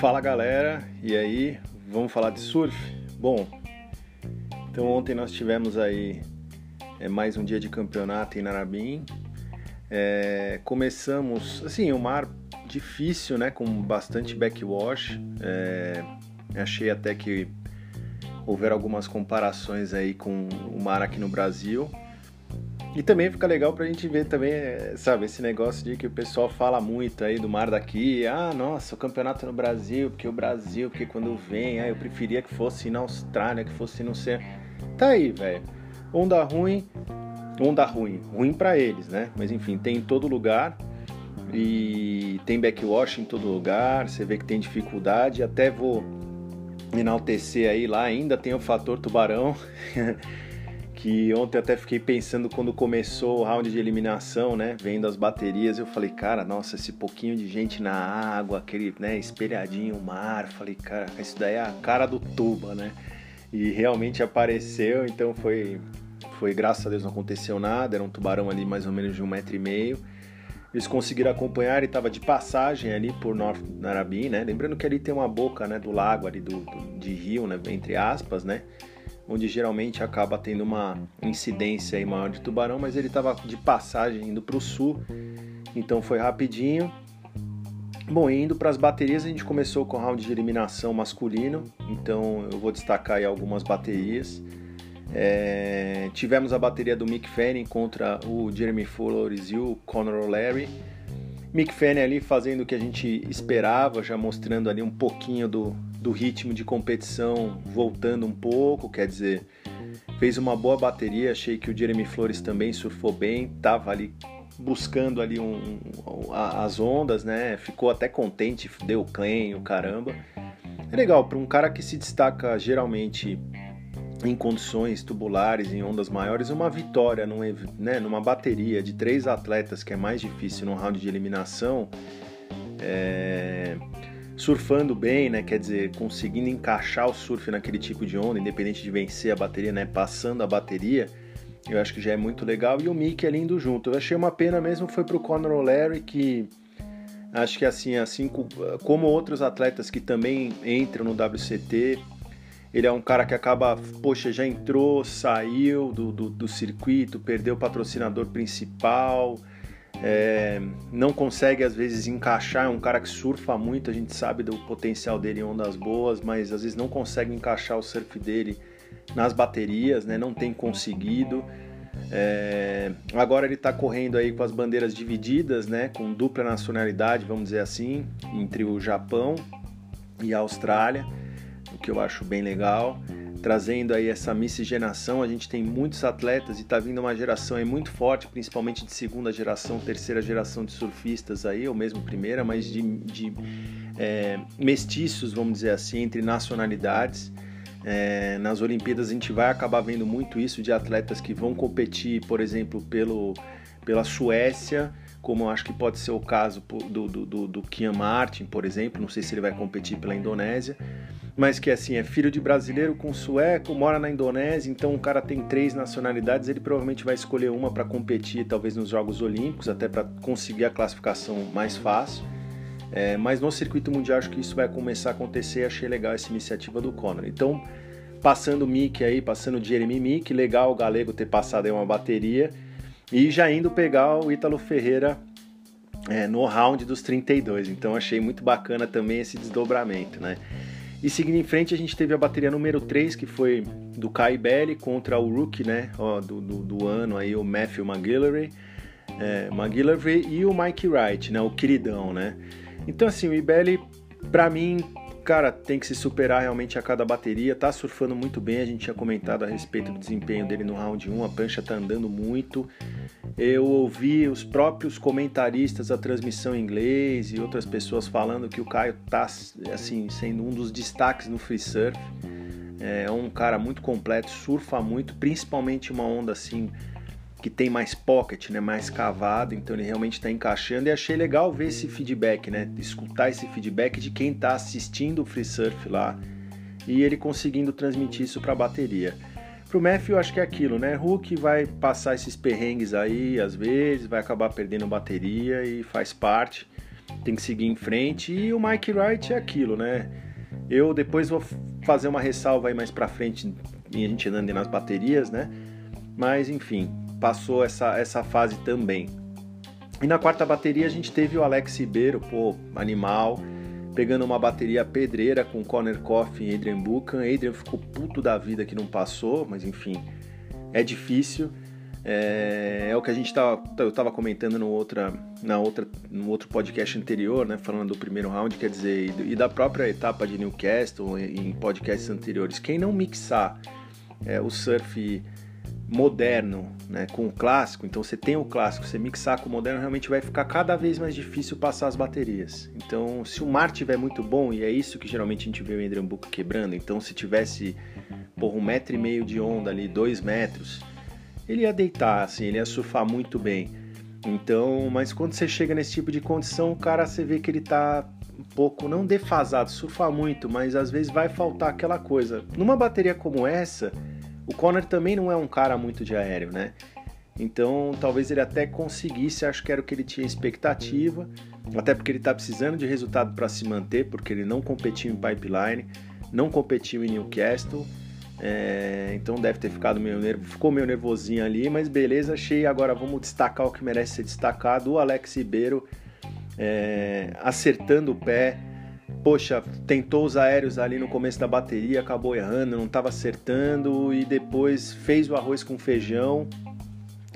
Fala galera, e aí, vamos falar de surf? Bom, então ontem nós tivemos aí é, mais um dia de campeonato em Narabim. É, começamos, assim, um mar difícil, né, com bastante backwash. É, achei até que houveram algumas comparações aí com o mar aqui no Brasil. E também fica legal pra gente ver também, é, sabe, esse negócio de que o pessoal fala muito aí do mar daqui. Ah, nossa, o campeonato no Brasil, porque o Brasil, porque quando vem, ah, eu preferia que fosse na Austrália, que fosse não sei. Tá aí, velho. Onda ruim, onda ruim. Ruim para eles, né? Mas enfim, tem em todo lugar. E tem backwash em todo lugar. Você vê que tem dificuldade. Até vou enaltecer aí lá, ainda tem o fator tubarão. que ontem até fiquei pensando quando começou o round de eliminação, né? Vendo as baterias, eu falei, cara, nossa, esse pouquinho de gente na água, aquele, né, espelhadinho mar, falei, cara, isso daí é a cara do tuba, né? E realmente apareceu, então foi, foi graças a Deus não aconteceu nada, era um tubarão ali mais ou menos de um metro e meio. Eles conseguiram acompanhar e estava de passagem ali por North Narabim, né? Lembrando que ali tem uma boca, né, do lago ali do, do de rio, né, entre aspas, né? Onde geralmente acaba tendo uma incidência maior de tubarão, mas ele estava de passagem indo para o sul, então foi rapidinho. Bom, indo para as baterias, a gente começou com o round de eliminação masculino, então eu vou destacar aí algumas baterias. É, tivemos a bateria do Mick Fanning contra o Jeremy Flores e o Conor O'Leary. Mick Fanning ali fazendo o que a gente esperava, já mostrando ali um pouquinho do, do ritmo de competição voltando um pouco, quer dizer, fez uma boa bateria, achei que o Jeremy Flores também surfou bem, tava ali buscando ali um, um, as ondas, né? Ficou até contente, deu claim, o caramba. É legal para um cara que se destaca geralmente em condições tubulares, em ondas maiores, uma vitória num, né, numa bateria de três atletas, que é mais difícil num round de eliminação, é, surfando bem, né? Quer dizer, conseguindo encaixar o surf naquele tipo de onda, independente de vencer a bateria, né? Passando a bateria, eu acho que já é muito legal. E o Mick ali indo junto. Eu achei uma pena mesmo foi pro Conor O'Leary, que acho que assim, assim como outros atletas que também entram no WCT, ele é um cara que acaba, poxa, já entrou, saiu do, do, do circuito, perdeu o patrocinador principal é, não consegue às vezes encaixar, é um cara que surfa muito, a gente sabe do potencial dele em ondas boas, mas às vezes não consegue encaixar o surf dele nas baterias, né? não tem conseguido. É, agora ele está correndo aí com as bandeiras divididas, né? com dupla nacionalidade, vamos dizer assim, entre o Japão e a Austrália, o que eu acho bem legal trazendo aí essa miscigenação. A gente tem muitos atletas e está vindo uma geração aí muito forte, principalmente de segunda geração, terceira geração de surfistas aí, ou mesmo primeira, mas de, de é, mestiços, vamos dizer assim, entre nacionalidades. É, nas Olimpíadas a gente vai acabar vendo muito isso de atletas que vão competir, por exemplo, pelo, pela Suécia, como acho que pode ser o caso do, do, do, do Kian Martin, por exemplo, não sei se ele vai competir pela Indonésia, mas que assim é filho de brasileiro com sueco, mora na Indonésia, então o cara tem três nacionalidades, ele provavelmente vai escolher uma para competir, talvez nos Jogos Olímpicos, até para conseguir a classificação mais fácil. É, mas no circuito mundial acho que isso vai começar a acontecer. Achei legal essa iniciativa do Conor. Então, passando o Mick aí, passando o Jeremy Mick, legal o Galego ter passado aí uma bateria e já indo pegar o Ítalo Ferreira é, no round dos 32. Então achei muito bacana também esse desdobramento, né? E seguindo em frente, a gente teve a bateria número 3, que foi do Kai Belli contra o rookie, né, ó, do, do, do, ano aí, o Matthew McGillivray, é, e o Mike Wright, né, o queridão, né. Então, assim, o Ibelli, pra mim, cara, tem que se superar realmente a cada bateria, tá surfando muito bem, a gente tinha comentado a respeito do desempenho dele no round 1, a prancha tá andando muito, eu ouvi os próprios comentaristas da transmissão em inglês e outras pessoas falando que o Caio tá assim sendo um dos destaques no free surf. É um cara muito completo, surfa muito, principalmente uma onda assim que tem mais pocket, né, mais cavado, então ele realmente está encaixando e achei legal ver esse feedback, né, escutar esse feedback de quem está assistindo o free surf lá e ele conseguindo transmitir isso para a bateria. Pro Matthew, acho que é aquilo, né? Hulk vai passar esses perrengues aí, às vezes, vai acabar perdendo bateria e faz parte. tem que seguir em frente. E o Mike Wright é aquilo, né? Eu depois vou fazer uma ressalva aí mais pra frente, e a gente andando nas baterias, né? Mas enfim, passou essa, essa fase também. E na quarta bateria a gente teve o Alex Ribeiro, pô, animal, pegando uma bateria pedreira com Conor Coffin e Adrian Buchan. Adrian ficou puto da vida que não passou, mas enfim, é difícil. É, é, o que a gente tava, eu estava comentando no, outra, na outra, no outro podcast anterior, né, falando do primeiro round, quer dizer, e, da própria etapa de Newcastle em podcasts anteriores. Quem não mixar é, o surf moderno né, com o clássico, então você tem o clássico, você mixar com o moderno, realmente vai ficar cada vez mais difícil passar as baterias. Então, se o mar tiver muito bom, e é isso que geralmente a gente vê o Book quebrando, então se tivesse por um metro e meio de onda ali, dois metros ele ia deitar, assim, ele ia surfar muito bem. Então, mas quando você chega nesse tipo de condição, o cara você vê que ele tá um pouco, não defasado, surfa muito, mas às vezes vai faltar aquela coisa. Numa bateria como essa, o Conor também não é um cara muito de aéreo, né? Então, talvez ele até conseguisse, acho que era o que ele tinha expectativa, até porque ele está precisando de resultado para se manter, porque ele não competiu em pipeline, não competiu em Newcastle é, então deve ter ficado meio nervoso, ficou meio nervosinho ali, mas beleza, achei. Agora vamos destacar o que merece ser destacado: o Alex Ribeiro é, acertando o pé. Poxa, tentou os aéreos ali no começo da bateria, acabou errando, não estava acertando e depois fez o arroz com feijão.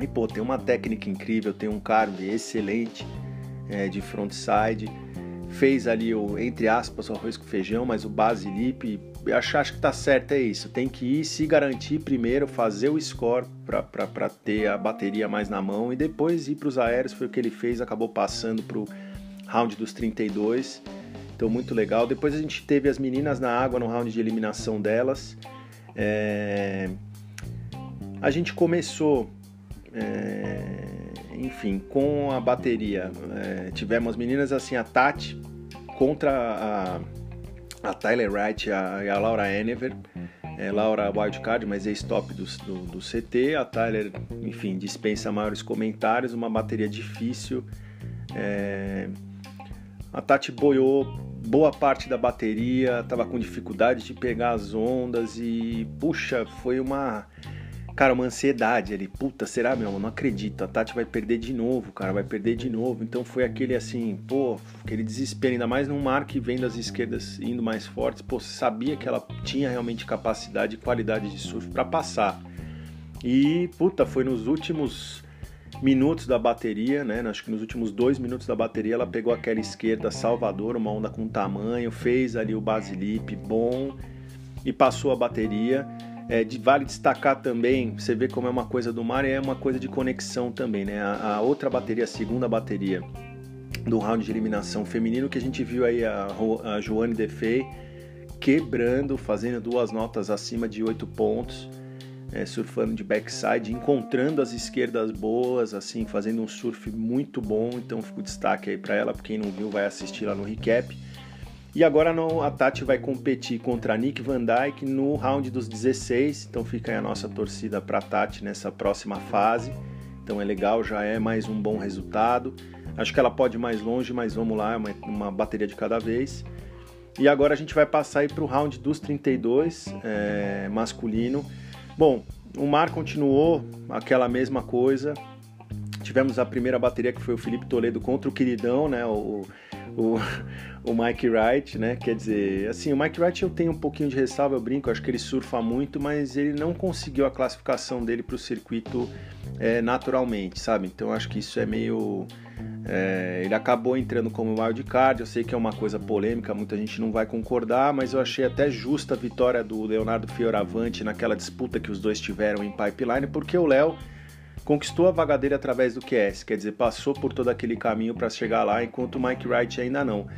E pô, tem uma técnica incrível, tem um carve excelente é, de frontside. Fez ali o, entre aspas, o arroz com feijão, mas o base lip acho, acho que tá certo, é isso. Tem que ir se garantir primeiro, fazer o score para ter a bateria mais na mão e depois ir para os aéreos. Foi o que ele fez, acabou passando para o round dos 32. Então, muito legal. Depois a gente teve as meninas na água no round de eliminação delas. É... A gente começou, é... enfim, com a bateria. É... Tivemos meninas assim, a Tati contra a a Tyler Wright e a, a Laura Enever. É, Laura wildcard, mas stop do, do, do, CT. A Tyler, enfim, dispensa maiores comentários. Uma bateria difícil. É... A Tati boiou boa parte da bateria, estava com dificuldade de pegar as ondas e, puxa, foi uma cara, uma ansiedade ali. Puta, será, meu? Não acredito. A Tati vai perder de novo, cara. Vai perder de novo. Então foi aquele assim, pô, aquele desespero. Ainda mais num mar que vem das esquerdas indo mais fortes. Pô, sabia que ela tinha realmente capacidade e qualidade de surf para passar. E, puta, foi nos últimos minutos da bateria, né? Acho que nos últimos dois minutos da bateria ela pegou aquela esquerda Salvador, uma onda com tamanho, fez ali o basilip bom e passou a bateria. É, de, vale destacar também, você vê como é uma coisa do mar é uma coisa de conexão também, né? A, a, outra bateria, a segunda bateria do round de eliminação feminino que a gente viu aí a, a Joane Defei quebrando, fazendo duas notas acima de oito pontos, é, surfando de backside, encontrando as esquerdas boas, assim, fazendo um surf muito bom. Então fica o destaque aí para ela, para quem não viu vai assistir lá no recap. E agora a Tati vai competir contra a Nick Van Dyke no round dos 16. Então fica aí a nossa torcida para Tati nessa próxima fase. Então é legal, já é mais um bom resultado. Acho que ela pode ir mais longe, mas vamos lá, uma, uma bateria de cada vez. E agora a gente vai passar para o round dos 32, é, masculino. Bom, o mar continuou aquela mesma coisa. Tivemos a primeira bateria que foi o Felipe Toledo contra o Queridão, né? O, o, o Mike Wright, né? Quer dizer, assim, o Mike Wright eu tenho um pouquinho de ressalva, eu brinco, acho que ele surfa muito, mas ele não conseguiu a classificação dele para o circuito é, naturalmente, sabe? Então acho que isso é meio. É, ele acabou entrando como wildcard, eu sei que é uma coisa polêmica, muita gente não vai concordar, mas eu achei até justa a vitória do Leonardo Fioravante naquela disputa que os dois tiveram em pipeline, porque o Léo conquistou a vaga dele através do QS, quer dizer, passou por todo aquele caminho para chegar lá, enquanto o Mike Wright ainda não.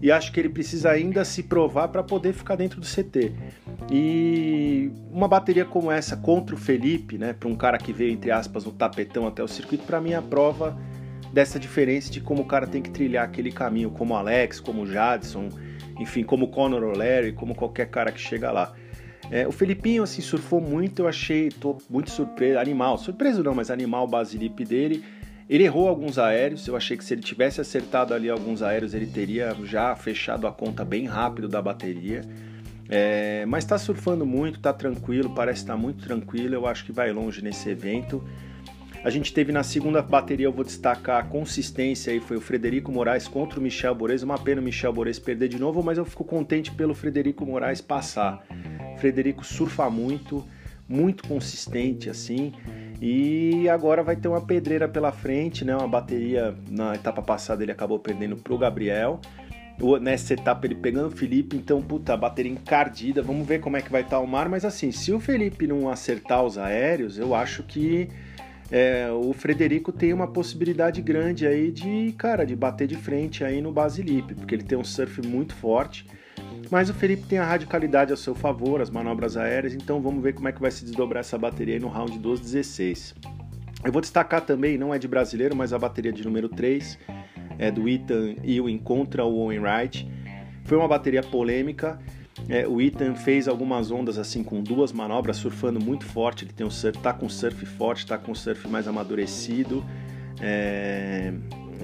E acho que ele precisa ainda se provar para poder ficar dentro do CT. E uma bateria como essa contra o Felipe, né, para um cara que veio entre aspas no tapetão até o circuito, para mim é a prova dessa diferença de como o cara tem que trilhar aquele caminho, como Alex, como o Jadson, enfim, como o Conor O'Leary, como qualquer cara que chega lá. É, o Felipinho, assim, surfou muito, eu achei, tô muito surpreso, animal, surpreso não, mas animal o basilip dele. Ele errou alguns aéreos, eu achei que se ele tivesse acertado ali alguns aéreos, ele teria já fechado a conta bem rápido da bateria. É, mas está surfando muito, está tranquilo, parece estar tá muito tranquilo. Eu acho que vai longe nesse evento. A gente teve na segunda bateria, eu vou destacar a consistência aí, foi o Frederico Moraes contra o Michel Borges. Uma pena o Michel Borges perder de novo, mas eu fico contente pelo Frederico Moraes passar. Frederico surfa muito, muito consistente assim. E agora vai ter uma pedreira pela frente, né? Uma bateria na etapa passada ele acabou perdendo pro Gabriel. Nessa etapa ele pegando o Felipe, então, puta, bateria encardida. Vamos ver como é que vai estar tá o mar. Mas assim, se o Felipe não acertar os aéreos, eu acho que é, o Frederico tem uma possibilidade grande aí de, cara, de bater de frente aí no Basilipe, porque ele tem um surf muito forte. Mas o Felipe tem a radicalidade a seu favor, as manobras aéreas, então vamos ver como é que vai se desdobrar essa bateria aí no round 12-16. Eu vou destacar também, não é de brasileiro, mas a bateria de número 3 é do Ethan Ewing contra o Owen Wright. Foi uma bateria polêmica, é, o Ethan fez algumas ondas assim com duas manobras, surfando muito forte. Ele tem um surf, tá com surf forte, tá com surf mais amadurecido. É,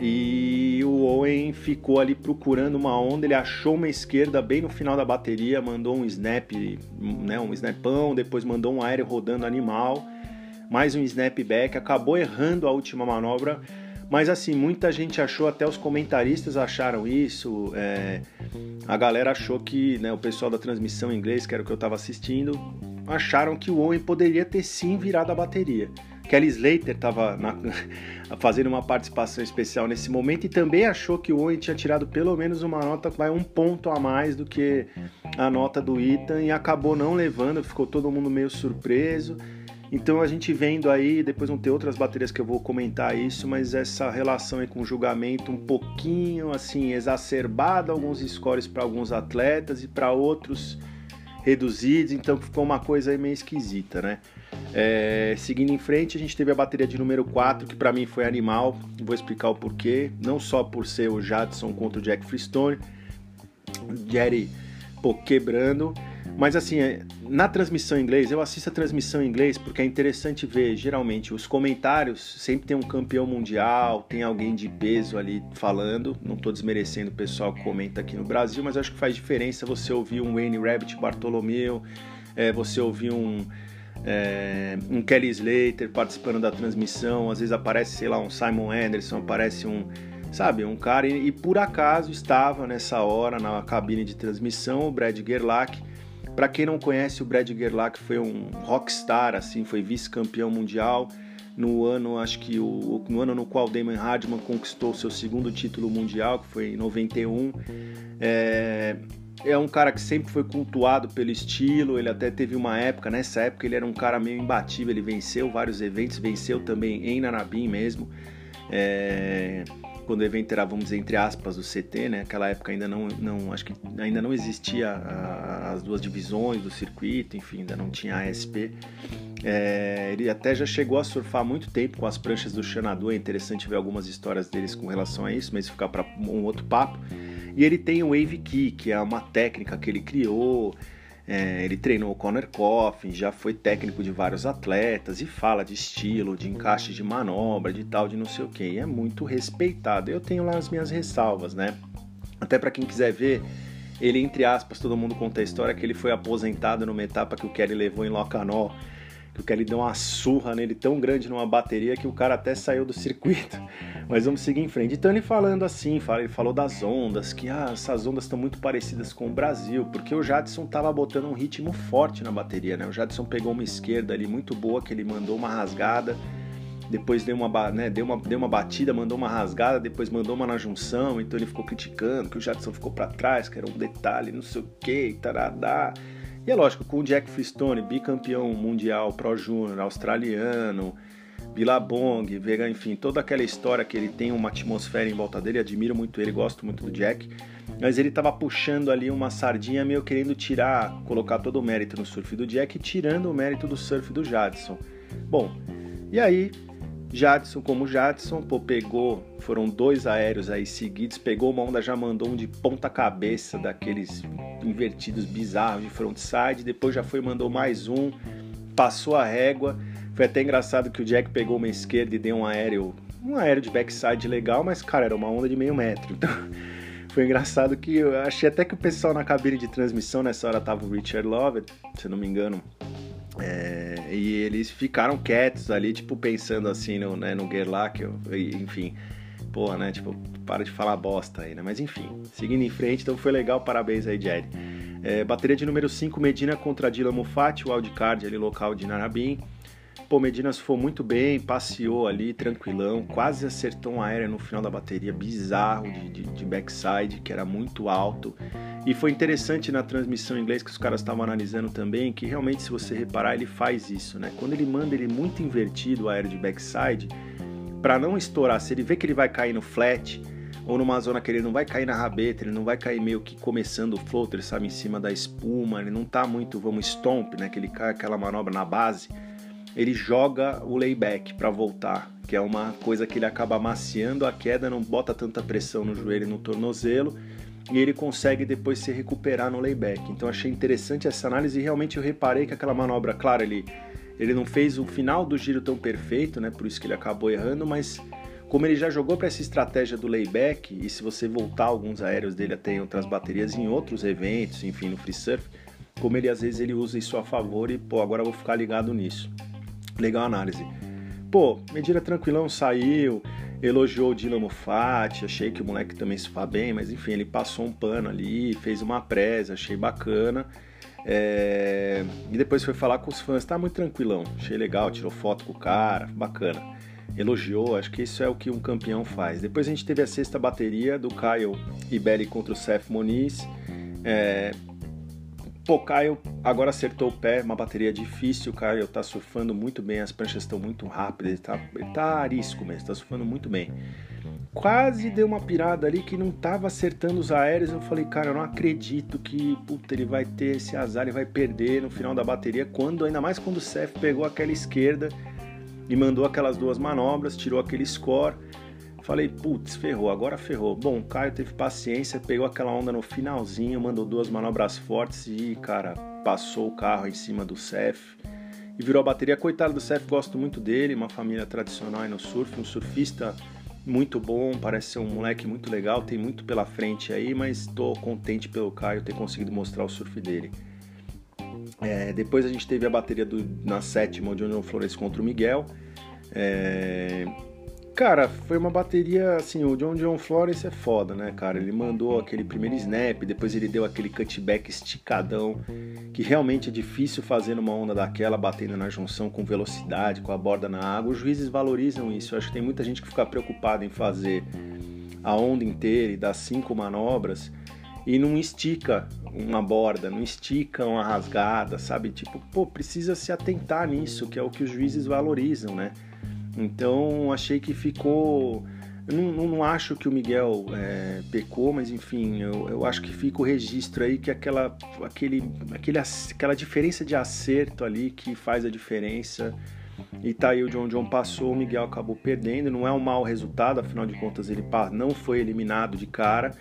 e o Owen ficou ali procurando uma onda. Ele achou uma esquerda bem no final da bateria, mandou um snap, né, um snapão, depois mandou um aéreo rodando animal, mais um snap back. Acabou errando a última manobra mas assim, muita gente achou, até os comentaristas acharam isso. É, a galera achou que, né, o pessoal da transmissão em inglês, que era o que eu estava assistindo, acharam que o Owen poderia ter sim virado a bateria. Kelly Slater estava fazendo uma participação especial nesse momento e também achou que o Owen tinha tirado pelo menos uma nota, vai um ponto a mais do que a nota do Ethan e acabou não levando, ficou todo mundo meio surpreso. Então a gente vendo aí, depois vão ter outras baterias que eu vou comentar isso, mas essa relação aí com o julgamento um pouquinho assim exacerbada, alguns scores para alguns atletas e para outros reduzidos, então ficou uma coisa aí meio esquisita, né? É, seguindo em frente, a gente teve a bateria de número 4, que para mim foi animal, vou explicar o porquê, não só por ser o Jadson contra o Jack Freestone, Jerry pô, quebrando, mas assim, é, na transmissão em inglês, eu assisto a transmissão em inglês porque é interessante ver, geralmente, os comentários sempre tem um campeão mundial, tem alguém de peso ali falando. Não estou desmerecendo o pessoal que comenta aqui no Brasil, mas acho que faz diferença você ouvir um Wayne Rabbit Bartolomeu, é, você ouvir um, é, um Kelly Slater participando da transmissão, às vezes aparece, sei lá, um Simon Anderson, aparece um sabe, um cara e, e, por acaso estava nessa hora na cabine de transmissão o Brad Gerlach para quem não conhece, o Brad Gerlach foi um rockstar, assim, foi vice-campeão mundial no ano, acho que o, no ano no qual Damon Hardman conquistou seu segundo título mundial, que foi em 91. É, é um cara que sempre foi cultuado pelo estilo, ele até teve uma época, nessa época ele era um cara meio imbatível, ele venceu vários eventos, venceu também em Nanabim mesmo. É, quando o evento era, vamos dizer, entre aspas, do CT, né? Aquela época ainda não, não acho que ainda não existia a, as duas divisões do circuito, enfim, ainda não tinha ASP. É, ele até já chegou a surfar muito tempo com as pranchas do Xanadu, é interessante ver algumas histórias deles com relação a isso, mas ficar para um outro papo. E ele tem o Wave Key, que é uma técnica que ele criou, é, ele treinou o Conor Coffin, já foi técnico de vários atletas e fala de estilo, de encaixe de manobra, de tal, de não sei o que. E é muito respeitado. Eu tenho lá as minhas ressalvas, né? Até para quem quiser ver, ele, entre aspas, todo mundo conta a história que ele foi aposentado numa etapa que o Kelly levou em Locanó que o Kelly deu uma surra nele tão grande numa bateria que o cara até saiu do circuito. Mas vamos seguir em frente. Então ele falando assim, ele falou das ondas, que ah, essas ondas estão muito parecidas com o Brasil, porque o Jadson tava botando um ritmo forte na bateria, né? O Jadson pegou uma esquerda ali muito boa, que ele mandou uma rasgada, depois deu uma, né, deu uma, deu uma batida, mandou uma rasgada, depois mandou uma na junção, então ele ficou criticando que o Jadson ficou para trás, que era um detalhe, não sei o que, taradá. E é lógico, com o Jack Freestone, bicampeão mundial Pro Júnior, australiano, Billabong, Vega, enfim, toda aquela história que ele tem uma atmosfera em volta dele, admiro muito ele, gosto muito do Jack, mas ele estava puxando ali uma sardinha meio querendo tirar, colocar todo o mérito no surf do Jack, tirando o mérito do surf do Jadson. Bom, e aí Jadson como Jadson, pô, pegou, foram dois aéreos aí seguidos, pegou uma onda, já mandou um de ponta cabeça, daqueles invertidos bizarros de frontside, depois já foi mandou mais um, passou a régua, foi até engraçado que o Jack pegou uma esquerda e deu um aéreo um aéreo de backside legal, mas, cara, era uma onda de meio metro. Então, foi engraçado que eu achei até que o pessoal na cabine de transmissão, nessa hora tava o Richard Lovett, se não me engano, é, e eles ficaram quietos ali, tipo, pensando assim no, né, no Gerlach, enfim, pô, né, tipo, para de falar bosta aí, né, mas enfim, seguindo em frente, então foi legal, parabéns aí, Jed. É, bateria de número 5, Medina contra Dylan Mufati, o wildcard ali local de Narabim. Pô, Medina foi muito bem, passeou ali, tranquilão, quase acertou um aéreo no final da bateria, bizarro de, de, de, backside, que era muito alto. E foi interessante na transmissão em inglês que os caras estavam analisando também, que realmente, se você reparar, ele faz isso, né? Quando ele manda ele muito invertido, o aéreo de backside, para não estourar, se ele vê que ele vai cair no flat, ou numa zona que ele não vai cair na rabeta, ele não vai cair meio que começando o floater, sabe, em cima da espuma, ele não tá muito, vamos, stomp, né, que ele cai aquela manobra na base, ele joga o layback para voltar, que é uma coisa que ele acaba amaciando a queda, não bota tanta pressão no joelho e no tornozelo, e ele consegue depois se recuperar no layback. Então achei interessante essa análise e realmente eu reparei que aquela manobra, claro, ele, ele não fez o final do giro tão perfeito, né? Por isso que ele acabou errando, mas como ele já jogou para essa estratégia do layback, e se você voltar alguns aéreos dele até em outras baterias, em outros eventos, enfim, no free surf, como ele às vezes ele usa isso a favor e, pô, agora eu vou ficar ligado nisso. Legal análise. Pô, Medina tranquilão saiu, elogiou o Dylan Moffat, achei que o moleque também se faz bem, mas enfim, ele passou um pano ali, fez uma presa, achei bacana. É... E depois foi falar com os fãs, tá muito tranquilão, achei legal, tirou foto com o cara, bacana. Elogiou, acho que isso é o que um campeão faz. Depois a gente teve a sexta bateria do Kyle Iberi contra o Seth Moniz. É, Pô, Caio agora acertou o pé, uma bateria difícil, o Caio tá surfando muito bem, as pranchas estão muito rápidas, ele tá, ele tá arisco mesmo, tá surfando muito bem. Quase deu uma pirada ali que não tava acertando os aéreos, eu falei, cara, eu não acredito que, puta, ele vai ter esse azar e vai perder no final da bateria, quando, ainda mais quando o Seth pegou aquela esquerda e mandou aquelas duas manobras, tirou aquele score, Falei, putz, ferrou, agora ferrou. Bom, o Caio teve paciência, pegou aquela onda no finalzinho, mandou duas manobras fortes e, cara, passou o carro em cima do Cef e virou a bateria. Coitado do Cef, gosto muito dele, uma família tradicional aí no surf, um surfista muito bom, parece ser um moleque muito legal, tem muito pela frente aí, mas estou contente pelo Caio ter conseguido mostrar o surf dele. É, depois a gente teve a bateria do, na sétima, o John Flores contra o Miguel. É, Cara, foi uma bateria, assim, o John John Flores é foda, né, cara? Ele mandou aquele primeiro snap, depois ele deu aquele cutback esticadão, que realmente é difícil fazer numa onda daquela, batendo na junção com velocidade, com a borda na água. Os juízes valorizam isso. Eu acho que tem muita gente que fica preocupada em fazer a onda inteira e dar cinco manobras e não estica uma borda, não estica uma rasgada, sabe? Tipo, pô, precisa se atentar nisso, que é o que os juízes valorizam, né? Então achei que ficou. Eu não, não, acho que o Miguel é, pecou, mas enfim, eu, eu, acho que fica o registro aí que aquela, aquele, aquele, aquela diferença de acerto ali que faz a diferença. E tá aí o John John passou, o Miguel acabou perdendo. Não é um mau resultado, afinal de contas ele não foi eliminado de cara.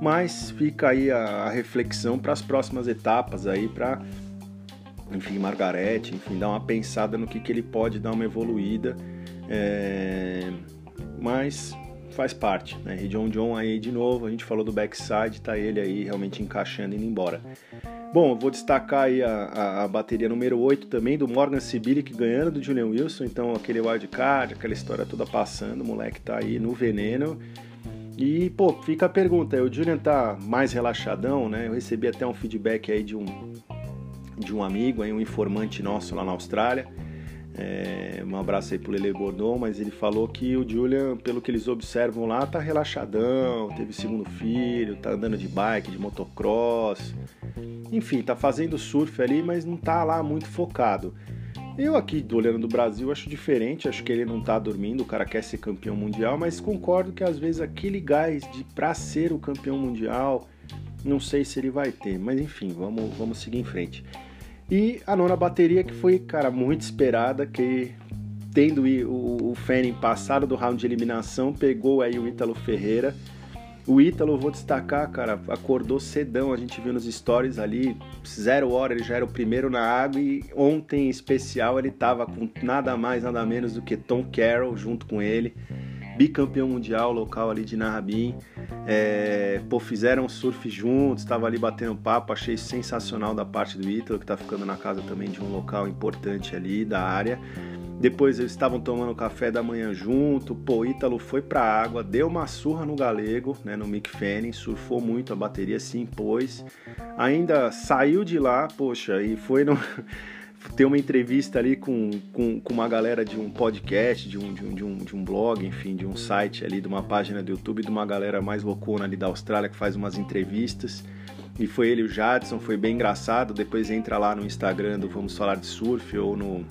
Mas fica aí a, reflexão para as próximas etapas aí, para enfim, Margarete, enfim, dar uma pensada no que, que ele pode dar uma evoluída é, mas faz parte, né? E John John aí de novo, a gente falou do backside, tá ele aí realmente encaixando e indo embora. Bom, vou destacar aí a, a, a, bateria número 8 também do Morgan Sibilic ganhando do Julian Wilson, então aquele wildcard, aquela história toda passando, o moleque tá aí no veneno. E, pô, fica a pergunta, o Julian tá mais relaxadão, né? Eu recebi até um feedback aí de um, de um amigo, aí, um informante nosso lá na Austrália, é, um abraço aí pro Lele Gordon, mas ele falou que o Julian, pelo que eles observam lá, tá relaxadão, teve segundo filho, tá andando de bike, de motocross, enfim, tá fazendo surf ali, mas não tá lá muito focado. Eu aqui, olhando do Brasil, acho diferente, acho que ele não tá dormindo, o cara quer ser campeão mundial, mas concordo que às vezes aquele gás de pra ser o campeão mundial, não sei se ele vai ter, mas enfim, vamos, vamos seguir em frente. E a nona bateria que foi, cara, muito esperada, que tendo o, Fanning passado do round de eliminação, pegou aí o Ítalo Ferreira. O Ítalo, vou destacar, cara, acordou cedão, a gente viu nos stories ali, zero hora, ele já era o primeiro na água e ontem em especial ele tava com nada mais, nada menos do que Tom Carroll junto com ele. Bicampeão mundial local ali de Narrabim. É, pô, fizeram surf juntos, estava ali batendo papo, achei sensacional da parte do Ítalo, que está ficando na casa também de um local importante ali da área. Depois eles estavam tomando café da manhã junto. Pô, Ítalo foi pra água, deu uma surra no galego, né, no Mick Fanning, surfou muito, a bateria se impôs. Ainda saiu de lá, poxa, e foi no. ter uma entrevista ali com, com, com, uma galera de um podcast, de um, de, um, de, um, de um blog, enfim, de um site ali, de uma página do YouTube, de uma galera mais loucona ali da Austrália que faz umas entrevistas. E foi ele, o Jadson, foi bem engraçado. Depois entra lá no Instagram do Vamos Falar de Surf ou no,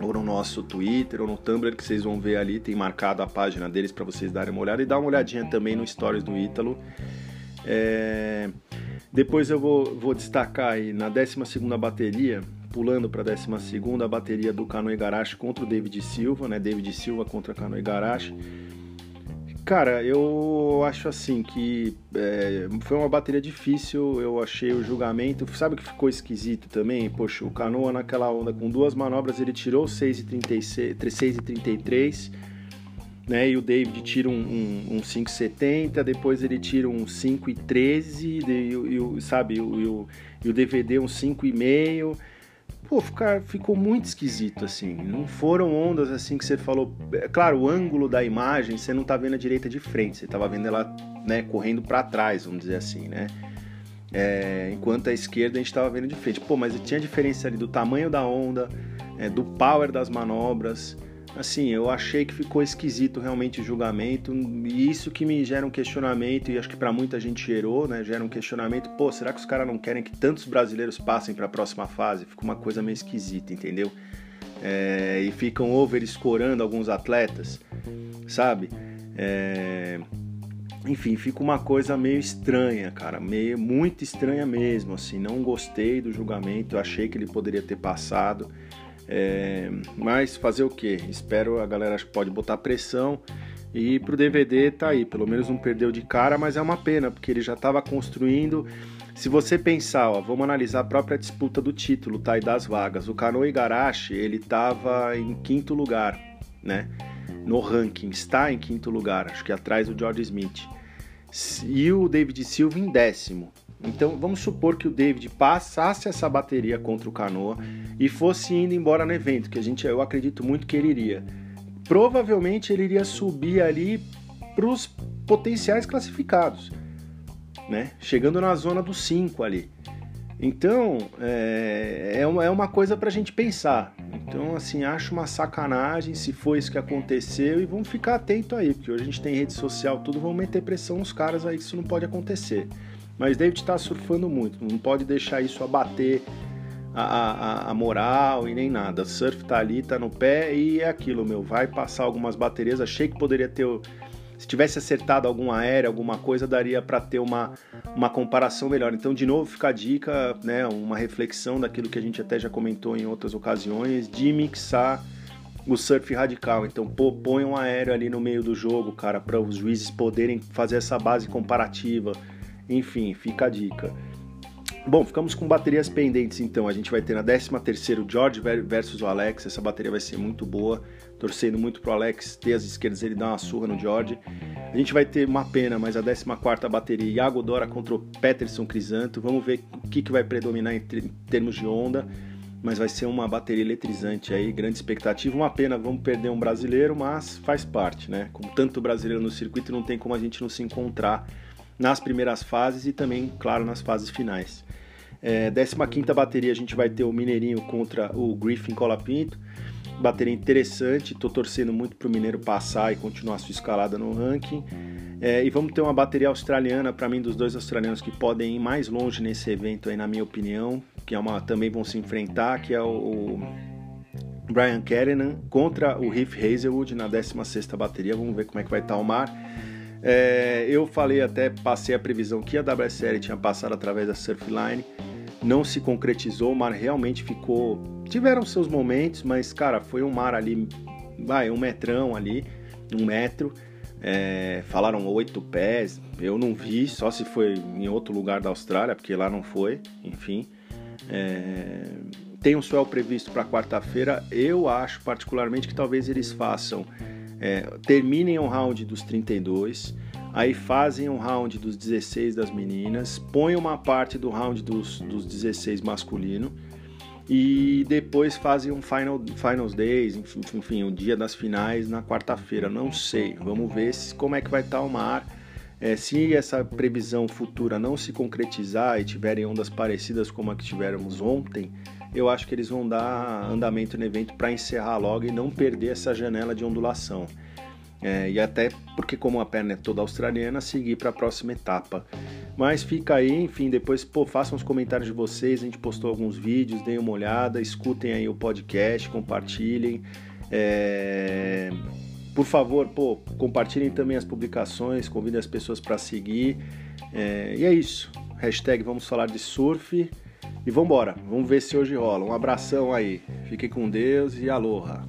ou no nosso Twitter ou no Tumblr que vocês vão ver ali, tem marcado a página deles para vocês darem uma olhada e dá uma olhadinha também no Stories do Ítalo. É... Depois eu vou, vou destacar aí na 12 bateria, pulando para a 12 a bateria do Cano Igarashi contra o David Silva, né? David Silva contra Cano Igarashi. Cara, eu acho assim que é, foi uma bateria difícil, eu achei o julgamento. Sabe o que ficou esquisito também? Poxa, o Canoa naquela onda com duas manobras ele tirou 6,33, né? E o David tira um, um, um 5,70, depois ele tira um 5,13, e, e, sabe, e o, e o DVD um 5,5 pô, ficar, ficou muito esquisito, assim. Não foram ondas assim que você falou. É, claro, o ângulo da imagem você não tá vendo a direita de frente, você tava vendo ela, né, correndo para trás, vamos dizer assim, né? É, enquanto a esquerda a gente tava vendo de frente. Pô, mas tinha diferença ali do tamanho da onda, é, do power das manobras assim, eu achei que ficou esquisito realmente o julgamento, e isso que me gera um questionamento, e acho que para muita gente gerou, né? Gera um questionamento, pô, será que os caras não querem que tantos brasileiros passem para a próxima fase? Fica uma coisa meio esquisita, entendeu? É, e ficam over-escorando alguns atletas, sabe? É, enfim, fica uma coisa meio estranha, cara, meio muito estranha mesmo, assim, não gostei do julgamento, achei que ele poderia ter passado. É, mas fazer o que? Espero a galera acho que pode botar pressão e pro DVD tá aí, pelo menos não perdeu de cara, mas é uma pena porque ele já estava construindo. Se você pensar, ó, vamos analisar a própria disputa do título, tá? E das vagas. O Kano Igarashi, ele estava em quinto lugar, né? No ranking, está em quinto lugar, acho que atrás do George Smith. E o David Silva em décimo. Então vamos supor que o David passasse essa bateria contra o Canoa e fosse indo embora no evento, que a gente eu acredito muito que ele iria. Provavelmente ele iria subir ali para os potenciais classificados, né? Chegando na zona dos 5 ali. Então é, é uma, é uma coisa para a gente pensar. Então, assim, acho uma sacanagem se foi isso que aconteceu e vamos ficar atento aí, porque hoje a gente tem rede social, tudo, vamos meter pressão nos caras aí que isso não pode acontecer. Mas David está surfando muito, não pode deixar isso abater a, a, a, moral e nem nada. Surf tá ali, tá no pé e é aquilo, meu. Vai passar algumas baterias. Achei que poderia ter. Se tivesse acertado algum aéreo, alguma coisa, daria para ter uma, uma comparação melhor. Então, de novo, fica a dica, né, uma reflexão daquilo que a gente até já comentou em outras ocasiões, de mixar o surf radical. Então, pô, põe um aéreo ali no meio do jogo, cara, para os juízes poderem fazer essa base comparativa enfim, fica a dica. Bom, ficamos com baterias pendentes então. A gente vai ter na 13 terceiro George versus o Alex. Essa bateria vai ser muito boa. Torcendo muito pro Alex ter as esquerdas, ele dá uma surra no George. A gente vai ter uma pena, mas a 14 quarta bateria Iago Dora contra o Peterson Crisanto. Vamos ver o que, que vai predominar em termos de onda. Mas vai ser uma bateria eletrizante aí, grande expectativa. Uma pena, vamos perder um brasileiro, mas faz parte, né? Com tanto brasileiro no circuito, não tem como a gente não se encontrar nas primeiras fases e também, claro, nas fases finais. É, 15 bateria a gente vai ter o Mineirinho contra o Griffin Colapinto. Bateria interessante, tô torcendo muito pro Mineiro passar e continuar sua escalada no ranking. É, e vamos ter uma bateria australiana, para mim, dos dois australianos que podem ir mais longe nesse evento aí, na minha opinião, que é uma também vão se enfrentar, que é o, o Brian Kerenan contra o Heath Hazelwood na 16 bateria. Vamos ver como é que vai estar tá o mar. É, eu falei até, passei a previsão que a WSL tinha passado através da Surfline, não se concretizou, o mar realmente ficou. Tiveram seus momentos, mas cara, foi um mar ali, vai, um metrão ali, um metro. É, falaram oito pés, eu não vi, só se foi em outro lugar da Austrália, porque lá não foi, enfim. É, tem um swell previsto para quarta-feira. Eu acho particularmente que talvez eles façam é, terminem o round dos 32, aí fazem um round dos 16 das meninas, põem uma parte do round dos, dos 16 masculino e depois fazem um final, Finals Days, enfim, o dia das finais na quarta-feira. Não sei, vamos ver se, como é que vai estar o mar. É, se essa previsão futura não se concretizar e tiverem ondas parecidas como a que tivemos ontem, eu acho que eles vão dar andamento no evento para encerrar logo e não perder essa janela de ondulação. É, e até porque, como a perna é toda australiana, seguir para a próxima etapa. Mas fica aí, enfim, depois pô, façam os comentários de vocês. A gente postou alguns vídeos, deem uma olhada, escutem aí o podcast, compartilhem. É... Por favor, pô, compartilhem também as publicações, convidem as pessoas para seguir. É... E é isso. Hashtag vamos falar de surf. E vamos embora, vamos ver se hoje rola. Um abração aí. Fiquem com Deus e aloha.